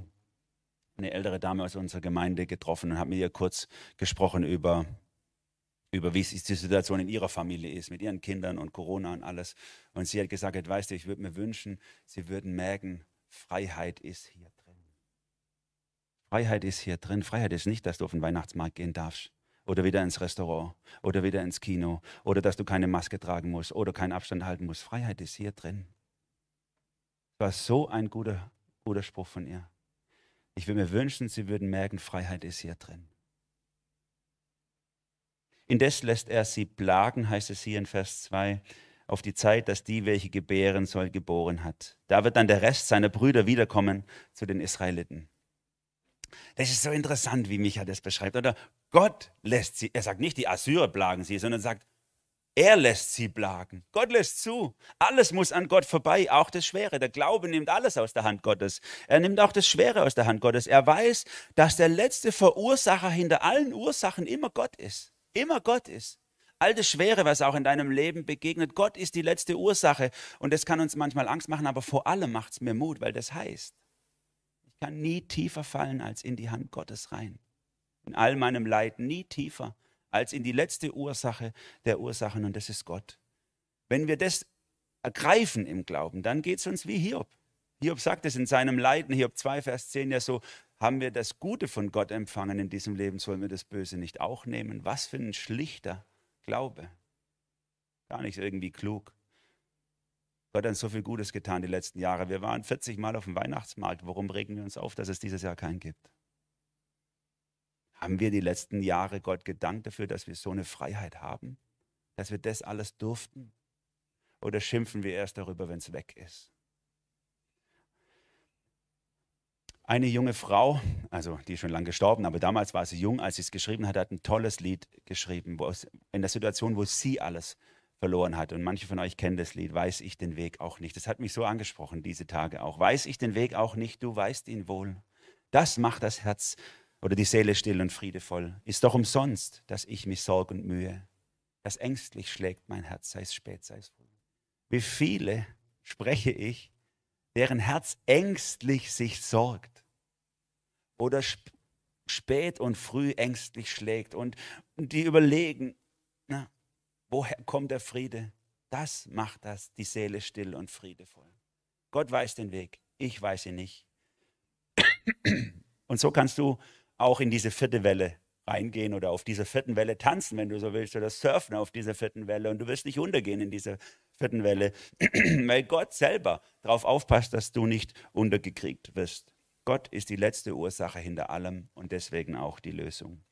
eine ältere Dame aus unserer Gemeinde getroffen und habe mit ihr kurz gesprochen über, über wie die Situation in ihrer Familie ist, mit ihren Kindern und Corona und alles. Und sie hat gesagt, weißt du, ich würde mir wünschen, sie würden merken, Freiheit ist hier drin. Freiheit ist hier drin. Freiheit ist nicht, dass du auf den Weihnachtsmarkt gehen darfst oder wieder ins Restaurant oder wieder ins Kino oder dass du keine Maske tragen musst oder keinen Abstand halten musst. Freiheit ist hier drin. Das war so ein guter guter Spruch von ihr. Ich würde mir wünschen, sie würden merken, Freiheit ist hier drin. Indes lässt er sie plagen, heißt es hier in Vers 2, auf die Zeit, dass die, welche gebären soll, geboren hat. Da wird dann der Rest seiner Brüder wiederkommen zu den Israeliten. Das ist so interessant, wie Micha das beschreibt. Oder Gott lässt sie, er sagt nicht, die Assyrer plagen sie, sondern sagt, er lässt sie plagen. Gott lässt zu. Alles muss an Gott vorbei, auch das Schwere. Der Glaube nimmt alles aus der Hand Gottes. Er nimmt auch das Schwere aus der Hand Gottes. Er weiß, dass der letzte Verursacher hinter allen Ursachen immer Gott ist. Immer Gott ist. All das Schwere, was auch in deinem Leben begegnet, Gott ist die letzte Ursache. Und das kann uns manchmal Angst machen, aber vor allem macht es mir Mut, weil das heißt, ich kann nie tiefer fallen als in die Hand Gottes rein. In all meinem Leid nie tiefer als in die letzte Ursache der Ursachen und das ist Gott. Wenn wir das ergreifen im Glauben, dann geht es uns wie Hiob. Hiob sagt es in seinem Leiden, Hiob 2, Vers 10 ja so, haben wir das Gute von Gott empfangen in diesem Leben, sollen wir das Böse nicht auch nehmen? Was für ein schlichter Glaube. Gar nicht irgendwie klug. Gott hat uns so viel Gutes getan die letzten Jahre. Wir waren 40 Mal auf dem Weihnachtsmarkt. Warum regen wir uns auf, dass es dieses Jahr keinen gibt? Haben wir die letzten Jahre Gott gedankt dafür, dass wir so eine Freiheit haben? Dass wir das alles durften? Oder schimpfen wir erst darüber, wenn es weg ist? Eine junge Frau, also die ist schon lange gestorben, aber damals war sie jung, als sie es geschrieben hat, hat ein tolles Lied geschrieben, es, in der Situation, wo sie alles verloren hat. Und manche von euch kennen das Lied, weiß ich den Weg auch nicht. Das hat mich so angesprochen, diese Tage auch. Weiß ich den Weg auch nicht, du weißt ihn wohl. Das macht das Herz oder die Seele still und friedevoll. Ist doch umsonst, dass ich mich sorg und mühe. Das ängstlich schlägt mein Herz, sei es spät, sei es früh. Wie viele spreche ich, deren Herz ängstlich sich sorgt oder sp spät und früh ängstlich schlägt und, die überlegen, na, woher kommt der Friede? Das macht das, die Seele still und friedevoll. Gott weiß den Weg, ich weiß ihn nicht. Und so kannst du auch in diese vierte Welle reingehen oder auf dieser vierten Welle tanzen, wenn du so willst, oder surfen auf dieser vierten Welle und du wirst nicht untergehen in dieser vierten Welle, weil Gott selber darauf aufpasst, dass du nicht untergekriegt wirst. Gott ist die letzte Ursache hinter allem und deswegen auch die Lösung.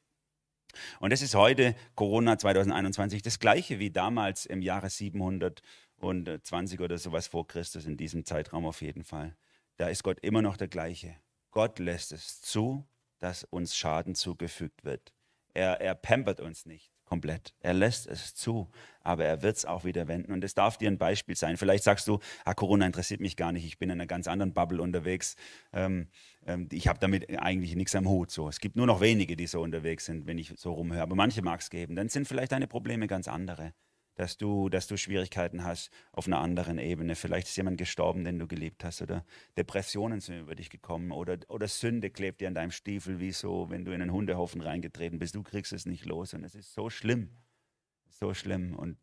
Und es ist heute, Corona 2021, das gleiche wie damals im Jahre 720 oder sowas vor Christus, in diesem Zeitraum auf jeden Fall. Da ist Gott immer noch der gleiche. Gott lässt es zu, dass uns Schaden zugefügt wird. Er, er pampert uns nicht komplett. Er lässt es zu, aber er wird es auch wieder wenden. Und es darf dir ein Beispiel sein. Vielleicht sagst du, ah, Corona interessiert mich gar nicht, ich bin in einer ganz anderen Bubble unterwegs. Ähm, ähm, ich habe damit eigentlich nichts am Hut. So. Es gibt nur noch wenige, die so unterwegs sind, wenn ich so rumhöre. Aber manche mag es geben. Dann sind vielleicht deine Probleme ganz andere dass du, dass du Schwierigkeiten hast auf einer anderen Ebene. Vielleicht ist jemand gestorben, den du geliebt hast, oder Depressionen sind über dich gekommen, oder, oder Sünde klebt dir an deinem Stiefel, wie so, wenn du in einen Hundehaufen reingetreten bist. Du kriegst es nicht los und es ist so schlimm, so schlimm. Und,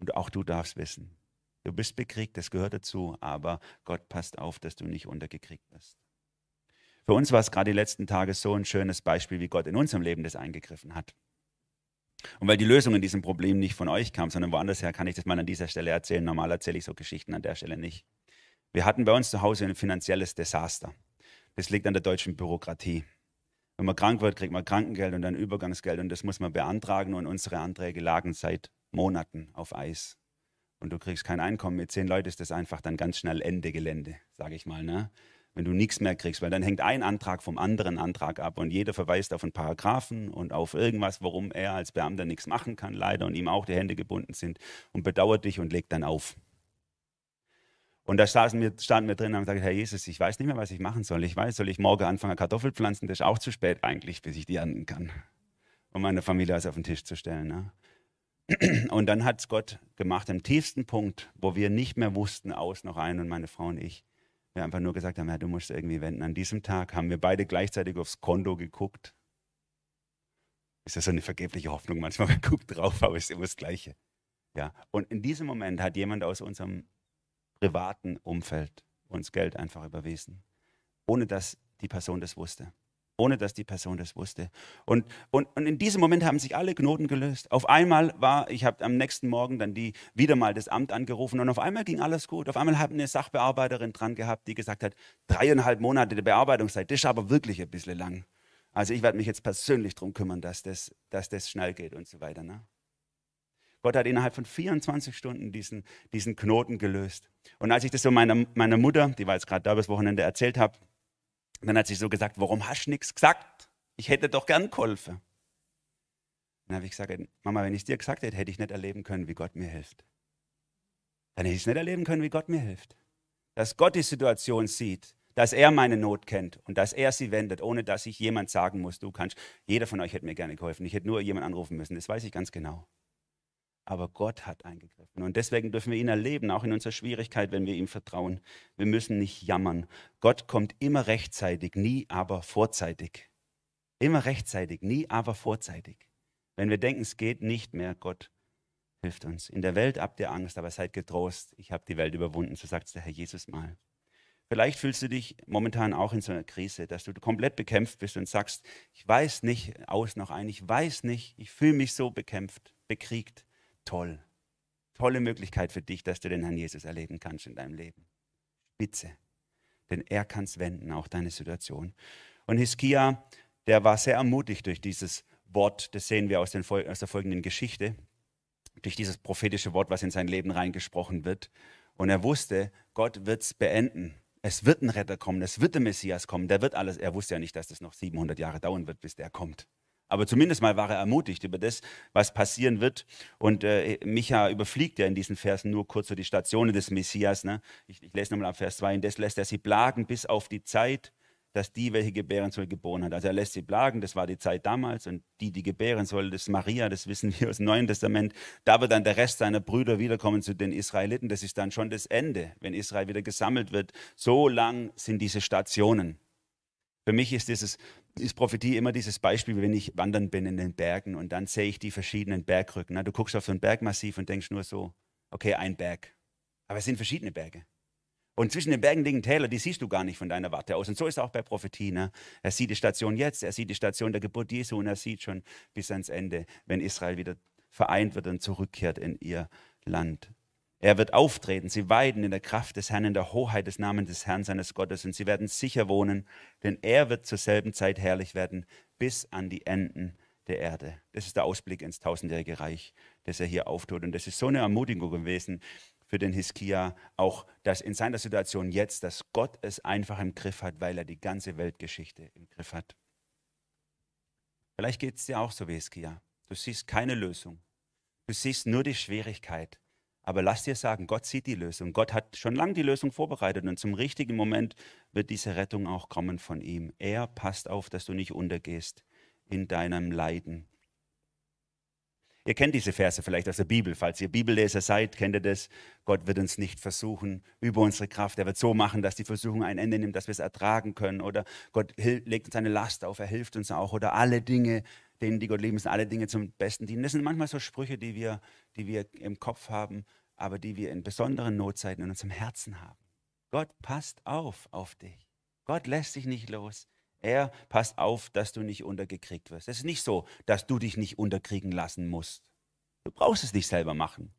und auch du darfst wissen, du bist bekriegt, das gehört dazu, aber Gott passt auf, dass du nicht untergekriegt wirst. Für uns war es gerade die letzten Tage so ein schönes Beispiel, wie Gott in unserem Leben das eingegriffen hat. Und weil die Lösung in diesem Problem nicht von euch kam, sondern woanders her, kann ich das mal an dieser Stelle erzählen. Normal erzähle ich so Geschichten an der Stelle nicht. Wir hatten bei uns zu Hause ein finanzielles Desaster. Das liegt an der deutschen Bürokratie. Wenn man krank wird, kriegt man Krankengeld und dann Übergangsgeld und das muss man beantragen und unsere Anträge lagen seit Monaten auf Eis. Und du kriegst kein Einkommen. Mit zehn Leuten ist das einfach dann ganz schnell Ende Gelände, sage ich mal. Ne? Wenn du nichts mehr kriegst, weil dann hängt ein Antrag vom anderen Antrag ab und jeder verweist auf einen Paragraphen und auf irgendwas, warum er als Beamter nichts machen kann, leider, und ihm auch die Hände gebunden sind und bedauert dich und legt dann auf. Und da standen wir, standen wir drin und haben gesagt, Herr Jesus, ich weiß nicht mehr, was ich machen soll. Ich weiß, soll ich morgen anfangen, Kartoffel pflanzen? Das ist auch zu spät eigentlich, bis ich die ernten kann, um meine Familie was auf den Tisch zu stellen. Ne? Und dann hat es Gott gemacht, im tiefsten Punkt, wo wir nicht mehr wussten, aus noch ein und meine Frau und ich, wir einfach nur gesagt haben, ja, du musst irgendwie wenden. An diesem Tag haben wir beide gleichzeitig aufs Konto geguckt. Ist das so eine vergebliche Hoffnung? Manchmal man guckt drauf, aber es ist immer das Gleiche. Ja. Und in diesem Moment hat jemand aus unserem privaten Umfeld uns Geld einfach überwiesen, ohne dass die Person das wusste ohne dass die Person das wusste. Und, und, und in diesem Moment haben sich alle Knoten gelöst. Auf einmal war, ich habe am nächsten Morgen dann die wieder mal das Amt angerufen und auf einmal ging alles gut. Auf einmal habe eine Sachbearbeiterin dran gehabt, die gesagt hat, dreieinhalb Monate der Bearbeitungszeit, das ist aber wirklich ein bisschen lang. Also ich werde mich jetzt persönlich darum kümmern, dass das, dass das schnell geht und so weiter. Ne? Gott hat innerhalb von 24 Stunden diesen, diesen Knoten gelöst. Und als ich das so meiner, meiner Mutter, die war jetzt gerade da das Wochenende, erzählt habe, und dann hat sie so gesagt, warum hast du nichts gesagt? Ich hätte doch gern geholfen. Dann habe ich gesagt, Mama, wenn ich es dir gesagt hätte, hätte ich nicht erleben können, wie Gott mir hilft. Dann hätte ich es nicht erleben können, wie Gott mir hilft. Dass Gott die Situation sieht, dass er meine Not kennt und dass er sie wendet, ohne dass ich jemand sagen muss, du kannst. Jeder von euch hätte mir gerne geholfen. Ich hätte nur jemand anrufen müssen. Das weiß ich ganz genau. Aber Gott hat eingegriffen. Und deswegen dürfen wir ihn erleben, auch in unserer Schwierigkeit, wenn wir ihm vertrauen. Wir müssen nicht jammern. Gott kommt immer rechtzeitig, nie aber vorzeitig. Immer rechtzeitig, nie aber vorzeitig. Wenn wir denken, es geht nicht mehr, Gott hilft uns. In der Welt habt ihr Angst, aber seid getrost. Ich habe die Welt überwunden, so sagt der Herr Jesus mal. Vielleicht fühlst du dich momentan auch in so einer Krise, dass du komplett bekämpft bist und sagst, ich weiß nicht aus noch ein, ich weiß nicht, ich fühle mich so bekämpft, bekriegt toll. Tolle Möglichkeit für dich, dass du den Herrn Jesus erleben kannst in deinem Leben. Spitze. Denn er kann es wenden, auch deine Situation. Und Hiskia, der war sehr ermutigt durch dieses Wort, das sehen wir aus, den, aus der folgenden Geschichte, durch dieses prophetische Wort, was in sein Leben reingesprochen wird. Und er wusste, Gott wird es beenden. Es wird ein Retter kommen, es wird der Messias kommen, der wird alles. Er wusste ja nicht, dass das noch 700 Jahre dauern wird, bis der kommt. Aber zumindest mal war er ermutigt über das, was passieren wird. Und äh, Micha überfliegt ja in diesen Versen nur kurz so die Stationen des Messias. Ne? Ich, ich lese nochmal ab Vers 2. Indes lässt er sie plagen bis auf die Zeit, dass die, welche gebären soll, geboren hat. Also er lässt sie plagen, das war die Zeit damals. Und die, die gebären soll, das ist Maria, das wissen wir aus dem Neuen Testament. Da wird dann der Rest seiner Brüder wiederkommen zu den Israeliten. Das ist dann schon das Ende, wenn Israel wieder gesammelt wird. So lang sind diese Stationen. Für mich ist dieses, ist Prophetie immer dieses Beispiel, wenn ich wandern bin in den Bergen und dann sehe ich die verschiedenen Bergrücken. Du guckst auf so ein Bergmassiv und denkst nur so, okay, ein Berg. Aber es sind verschiedene Berge. Und zwischen den Bergen liegen Täler, die siehst du gar nicht von deiner Warte aus. Und so ist es auch bei Prophetie. Ne? Er sieht die Station jetzt, er sieht die Station der Geburt Jesu und er sieht schon bis ans Ende, wenn Israel wieder vereint wird und zurückkehrt in ihr Land. Er wird auftreten. Sie weiden in der Kraft des Herrn, in der Hoheit des Namens des Herrn seines Gottes. Und sie werden sicher wohnen, denn er wird zur selben Zeit herrlich werden, bis an die Enden der Erde. Das ist der Ausblick ins tausendjährige Reich, das er hier auftut. Und das ist so eine Ermutigung gewesen für den Hiskia, auch dass in seiner Situation jetzt, dass Gott es einfach im Griff hat, weil er die ganze Weltgeschichte im Griff hat. Vielleicht geht es dir auch so wie Hiskia. Du siehst keine Lösung. Du siehst nur die Schwierigkeit. Aber lass dir sagen, Gott sieht die Lösung. Gott hat schon lange die Lösung vorbereitet und zum richtigen Moment wird diese Rettung auch kommen von ihm. Er passt auf, dass du nicht untergehst in deinem Leiden. Ihr kennt diese Verse vielleicht aus der Bibel. Falls ihr Bibelleser seid, kennt ihr das. Gott wird uns nicht versuchen über unsere Kraft. Er wird so machen, dass die Versuchung ein Ende nimmt, dass wir es ertragen können. Oder Gott legt uns eine Last auf, er hilft uns auch. Oder alle Dinge denen, die Gott lieben, sind alle Dinge zum Besten dienen. Das sind manchmal so Sprüche, die wir, die wir im Kopf haben, aber die wir in besonderen Notzeiten in unserem Herzen haben. Gott passt auf auf dich. Gott lässt dich nicht los. Er passt auf, dass du nicht untergekriegt wirst. Es ist nicht so, dass du dich nicht unterkriegen lassen musst. Du brauchst es nicht selber machen.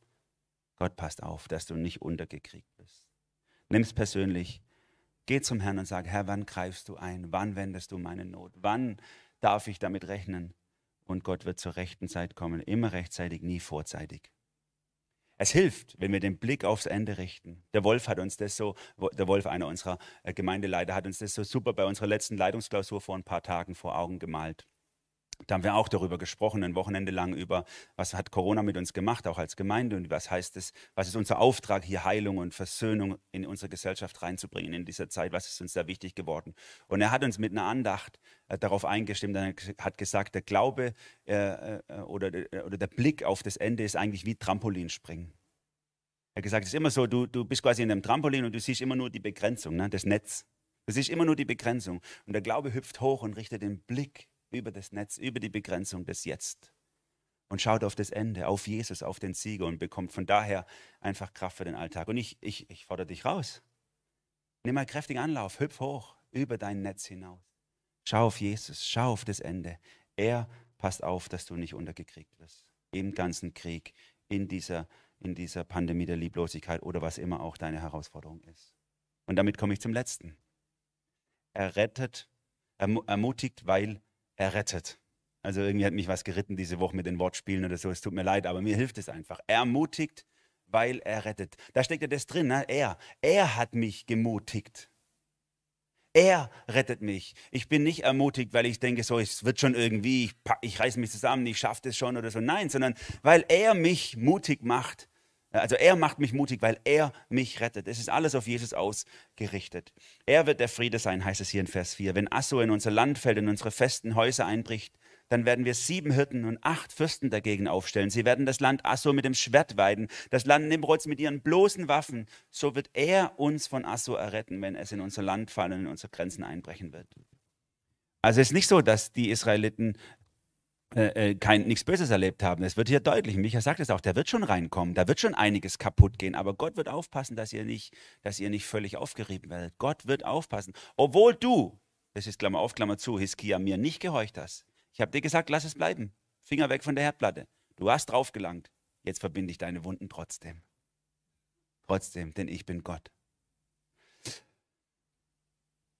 Gott passt auf, dass du nicht untergekriegt bist. Nimm es persönlich. Geh zum Herrn und sag, Herr, wann greifst du ein? Wann wendest du meine Not? Wann darf ich damit rechnen? Und Gott wird zur rechten Zeit kommen, immer rechtzeitig, nie vorzeitig. Es hilft, wenn wir den Blick aufs Ende richten. Der Wolf hat uns das so, der Wolf, einer unserer äh, Gemeindeleiter, hat uns das so super bei unserer letzten Leitungsklausur vor ein paar Tagen vor Augen gemalt. Da haben wir auch darüber gesprochen, ein Wochenende lang über, was hat Corona mit uns gemacht, auch als Gemeinde und was heißt es, was ist unser Auftrag, hier Heilung und Versöhnung in unsere Gesellschaft reinzubringen in dieser Zeit, was ist uns da wichtig geworden. Und er hat uns mit einer Andacht äh, darauf eingestimmt, er hat gesagt, der Glaube äh, äh, oder, äh, oder der Blick auf das Ende ist eigentlich wie Trampolinspringen. Er hat gesagt, es ist immer so, du, du bist quasi in einem Trampolin und du siehst immer nur die Begrenzung, ne, das Netz. Du siehst immer nur die Begrenzung. Und der Glaube hüpft hoch und richtet den Blick über das Netz, über die Begrenzung des Jetzt und schaut auf das Ende, auf Jesus, auf den Sieger und bekommt von daher einfach Kraft für den Alltag. Und ich, ich, ich fordere dich raus. Nimm mal kräftigen Anlauf, hüpf hoch über dein Netz hinaus. Schau auf Jesus, schau auf das Ende. Er passt auf, dass du nicht untergekriegt wirst. Im ganzen Krieg, in dieser, in dieser Pandemie der Lieblosigkeit oder was immer auch deine Herausforderung ist. Und damit komme ich zum letzten. Er rettet, ermutigt, weil errettet. Also irgendwie hat mich was geritten diese Woche mit den Wortspielen oder so. Es tut mir leid, aber mir hilft es einfach. Ermutigt, weil er rettet. Da steckt ja das drin, ne? er. Er hat mich gemutigt. Er rettet mich. Ich bin nicht ermutigt, weil ich denke, so, es wird schon irgendwie, ich, ich reiße mich zusammen, ich schaffe das schon oder so. Nein, sondern weil er mich mutig macht. Also er macht mich mutig, weil er mich rettet. Es ist alles auf Jesus ausgerichtet. Er wird der Friede sein, heißt es hier in Vers 4. Wenn Assur in unser Land fällt, in unsere festen Häuser einbricht, dann werden wir sieben Hirten und acht Fürsten dagegen aufstellen. Sie werden das Land Assur mit dem Schwert weiden, das Land Nimrods mit ihren bloßen Waffen. So wird er uns von Assur erretten, wenn es in unser Land fallen und in unsere Grenzen einbrechen wird. Also es ist nicht so, dass die Israeliten äh, äh, kein, nichts Böses erlebt haben. Es wird hier deutlich, Micha sagt es auch, der wird schon reinkommen, da wird schon einiges kaputt gehen, aber Gott wird aufpassen, dass ihr nicht, dass ihr nicht völlig aufgerieben werdet. Gott wird aufpassen. Obwohl du, das ist Klammer auf, Klammer zu, Hiskia, mir nicht gehorcht hast. Ich habe dir gesagt, lass es bleiben. Finger weg von der Herdplatte. Du hast draufgelangt. Jetzt verbinde ich deine Wunden trotzdem. Trotzdem, denn ich bin Gott.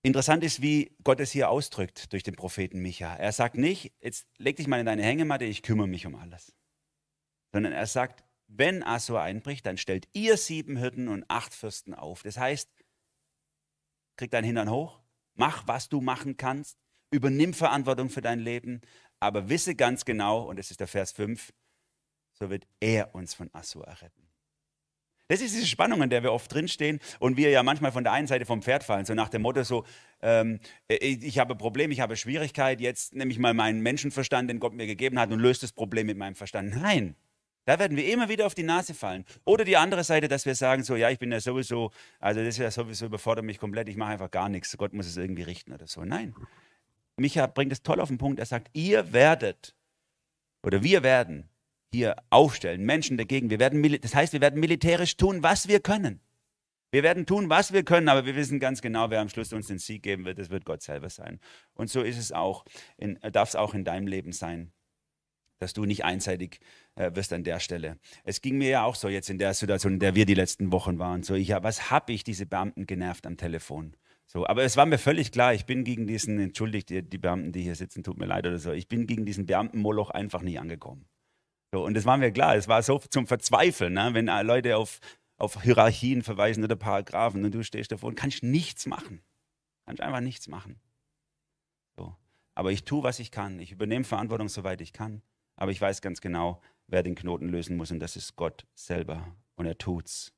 Interessant ist, wie Gott es hier ausdrückt durch den Propheten Micha. Er sagt nicht, jetzt leg dich mal in deine Hängematte, ich kümmere mich um alles. Sondern er sagt, wenn Assur einbricht, dann stellt ihr sieben Hirten und acht Fürsten auf. Das heißt, krieg deinen Hintern hoch, mach, was du machen kannst, übernimm Verantwortung für dein Leben, aber wisse ganz genau, und das ist der Vers 5, so wird er uns von Assur erretten. Das ist diese Spannung, in der wir oft drinstehen und wir ja manchmal von der einen Seite vom Pferd fallen, so nach dem Motto so, ähm, äh, ich habe ein Problem, ich habe Schwierigkeit, jetzt nehme ich mal meinen Menschenverstand, den Gott mir gegeben hat und löse das Problem mit meinem Verstand. Nein, da werden wir immer wieder auf die Nase fallen. Oder die andere Seite, dass wir sagen so, ja, ich bin ja sowieso, also das ist ja sowieso überfordert mich komplett, ich mache einfach gar nichts, Gott muss es irgendwie richten oder so. Nein, Micha bringt es toll auf den Punkt, er sagt, ihr werdet oder wir werden hier aufstellen, Menschen dagegen. Wir werden, das heißt, wir werden militärisch tun, was wir können. Wir werden tun, was wir können, aber wir wissen ganz genau, wer am Schluss uns den Sieg geben wird. Das wird Gott selber sein. Und so ist es auch, äh, darf es auch in deinem Leben sein, dass du nicht einseitig äh, wirst an der Stelle. Es ging mir ja auch so jetzt in der Situation, in der wir die letzten Wochen waren. So, ich, was habe ich diese Beamten genervt am Telefon? So, aber es war mir völlig klar, ich bin gegen diesen, entschuldigt die, die Beamten, die hier sitzen, tut mir leid oder so, ich bin gegen diesen Beamtenmoloch einfach nie angekommen. So, und das war mir klar, es war so zum Verzweifeln, ne? wenn Leute auf, auf Hierarchien verweisen oder Paragraphen und du stehst davor und kannst nichts machen. Kannst einfach nichts machen. So. Aber ich tue, was ich kann. Ich übernehme Verantwortung, soweit ich kann. Aber ich weiß ganz genau, wer den Knoten lösen muss und das ist Gott selber. Und er tut's.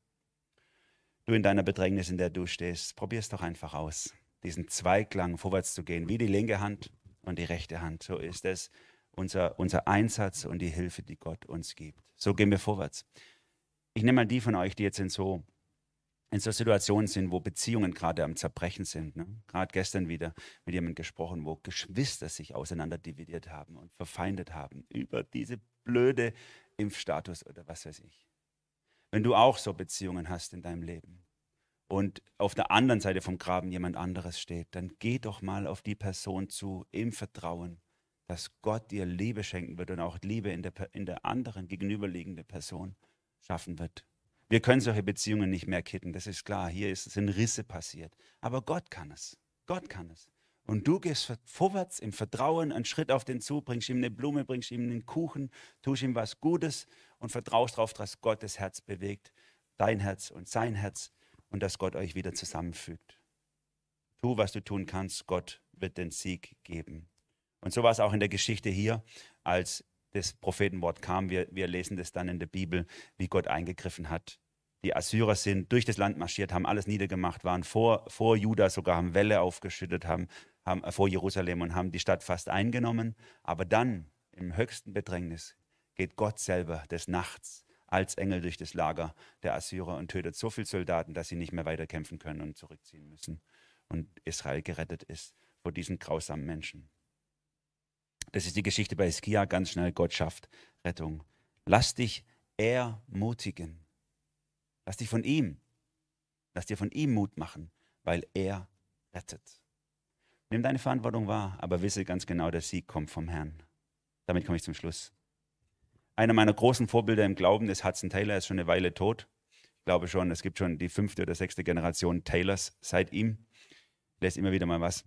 Du in deiner Bedrängnis, in der du stehst, probier es doch einfach aus, diesen Zweiklang vorwärts zu gehen, wie die linke Hand und die rechte Hand. So ist es unser, unser Einsatz und die Hilfe, die Gott uns gibt. So gehen wir vorwärts. Ich nehme mal die von euch, die jetzt in so in so Situationen sind, wo Beziehungen gerade am Zerbrechen sind. Ne? Gerade gestern wieder mit jemandem gesprochen, wo Geschwister sich auseinanderdividiert haben und verfeindet haben über diese blöde Impfstatus oder was weiß ich. Wenn du auch so Beziehungen hast in deinem Leben und auf der anderen Seite vom Graben jemand anderes steht, dann geh doch mal auf die Person zu im Vertrauen, dass Gott dir Liebe schenken wird und auch Liebe in der, in der anderen gegenüberliegenden Person schaffen wird. Wir können solche Beziehungen nicht mehr kitten, das ist klar. Hier ist, sind Risse passiert. Aber Gott kann es. Gott kann es. Und du gehst vorwärts im Vertrauen, einen Schritt auf den zu, bringst ihm eine Blume, bringst ihm einen Kuchen, tust ihm was Gutes und vertraust darauf, dass Gott das Herz bewegt, dein Herz und sein Herz und dass Gott euch wieder zusammenfügt. Tu, was du tun kannst, Gott wird den Sieg geben. Und so war es auch in der Geschichte hier, als das Prophetenwort kam. Wir, wir lesen das dann in der Bibel, wie Gott eingegriffen hat. Die Assyrer sind durch das Land marschiert, haben alles niedergemacht, waren vor, vor Juda sogar, haben Wälle aufgeschüttet, haben, haben äh, vor Jerusalem und haben die Stadt fast eingenommen. Aber dann, im höchsten Bedrängnis, geht Gott selber des Nachts als Engel durch das Lager der Assyrer und tötet so viele Soldaten, dass sie nicht mehr weiter kämpfen können und zurückziehen müssen. Und Israel gerettet ist vor diesen grausamen Menschen. Das ist die Geschichte bei Iskia, ganz schnell, Gott schafft Rettung. Lass dich ermutigen. Lass dich von ihm, lass dir von ihm Mut machen, weil er rettet. Nimm deine Verantwortung wahr, aber wisse ganz genau, der Sieg kommt vom Herrn. Damit komme ich zum Schluss. Einer meiner großen Vorbilder im Glauben ist Hudson Taylor, ist schon eine Weile tot. Ich glaube schon, es gibt schon die fünfte oder sechste Generation Taylors seit ihm. Lese immer wieder mal was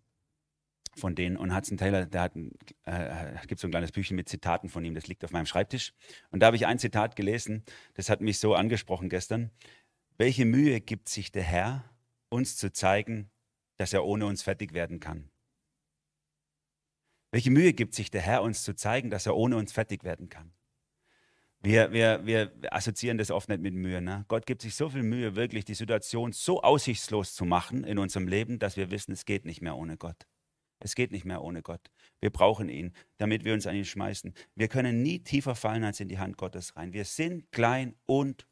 von denen. Und Hudson Taylor, der hat, äh, gibt so ein kleines Büchchen mit Zitaten von ihm, das liegt auf meinem Schreibtisch. Und da habe ich ein Zitat gelesen, das hat mich so angesprochen gestern. Welche Mühe gibt sich der Herr, uns zu zeigen, dass er ohne uns fertig werden kann? Welche Mühe gibt sich der Herr, uns zu zeigen, dass er ohne uns fertig werden kann? Wir, wir, wir assoziieren das oft nicht mit Mühe. Ne? Gott gibt sich so viel Mühe, wirklich die Situation so aussichtslos zu machen in unserem Leben, dass wir wissen, es geht nicht mehr ohne Gott. Es geht nicht mehr ohne Gott. Wir brauchen ihn, damit wir uns an ihn schmeißen. Wir können nie tiefer fallen als in die Hand Gottes rein. Wir sind klein und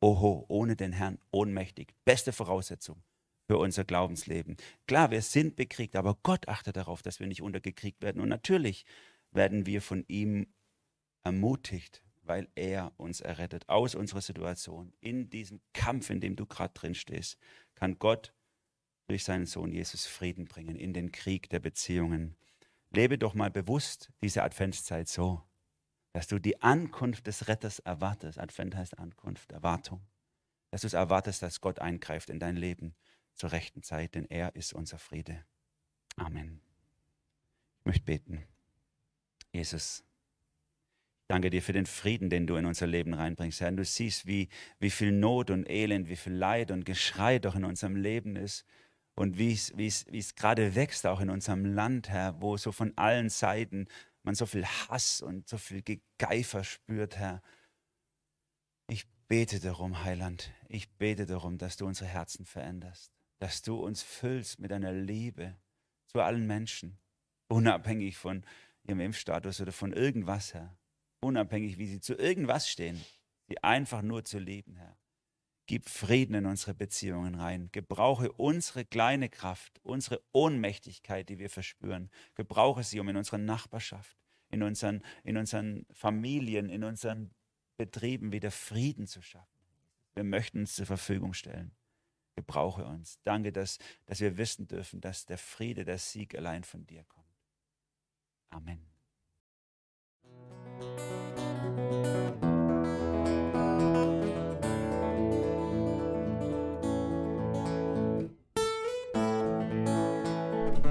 oho, ohne den Herrn ohnmächtig. Beste Voraussetzung für unser Glaubensleben. Klar, wir sind bekriegt, aber Gott achtet darauf, dass wir nicht untergekriegt werden. Und natürlich werden wir von ihm ermutigt, weil er uns errettet aus unserer Situation. In diesem Kampf, in dem du gerade drin stehst, kann Gott durch seinen Sohn Jesus Frieden bringen in den Krieg der Beziehungen. Lebe doch mal bewusst diese Adventszeit so, dass du die Ankunft des Retters erwartest. Advent heißt Ankunft, Erwartung. Dass du es erwartest, dass Gott eingreift in dein Leben zur rechten Zeit, denn er ist unser Friede. Amen. Ich möchte beten. Jesus, danke dir für den Frieden, den du in unser Leben reinbringst, Herr. Du siehst, wie, wie viel Not und Elend, wie viel Leid und Geschrei doch in unserem Leben ist und wie es, wie es, wie es gerade wächst auch in unserem Land, Herr, wo so von allen Seiten man so viel Hass und so viel Gegeifer spürt, Herr. Ich bete darum, Heiland, ich bete darum, dass du unsere Herzen veränderst, dass du uns füllst mit deiner Liebe zu allen Menschen, unabhängig von ihrem Impfstatus oder von irgendwas, Herr, unabhängig, wie sie zu irgendwas stehen, sie einfach nur zu lieben, Herr. Gib Frieden in unsere Beziehungen rein. Gebrauche unsere kleine Kraft, unsere Ohnmächtigkeit, die wir verspüren. Gebrauche sie, um in unserer Nachbarschaft, in unseren, in unseren Familien, in unseren Betrieben wieder Frieden zu schaffen. Wir möchten uns zur Verfügung stellen. Gebrauche uns. Danke, dass, dass wir wissen dürfen, dass der Friede, der Sieg allein von dir kommt. Amen.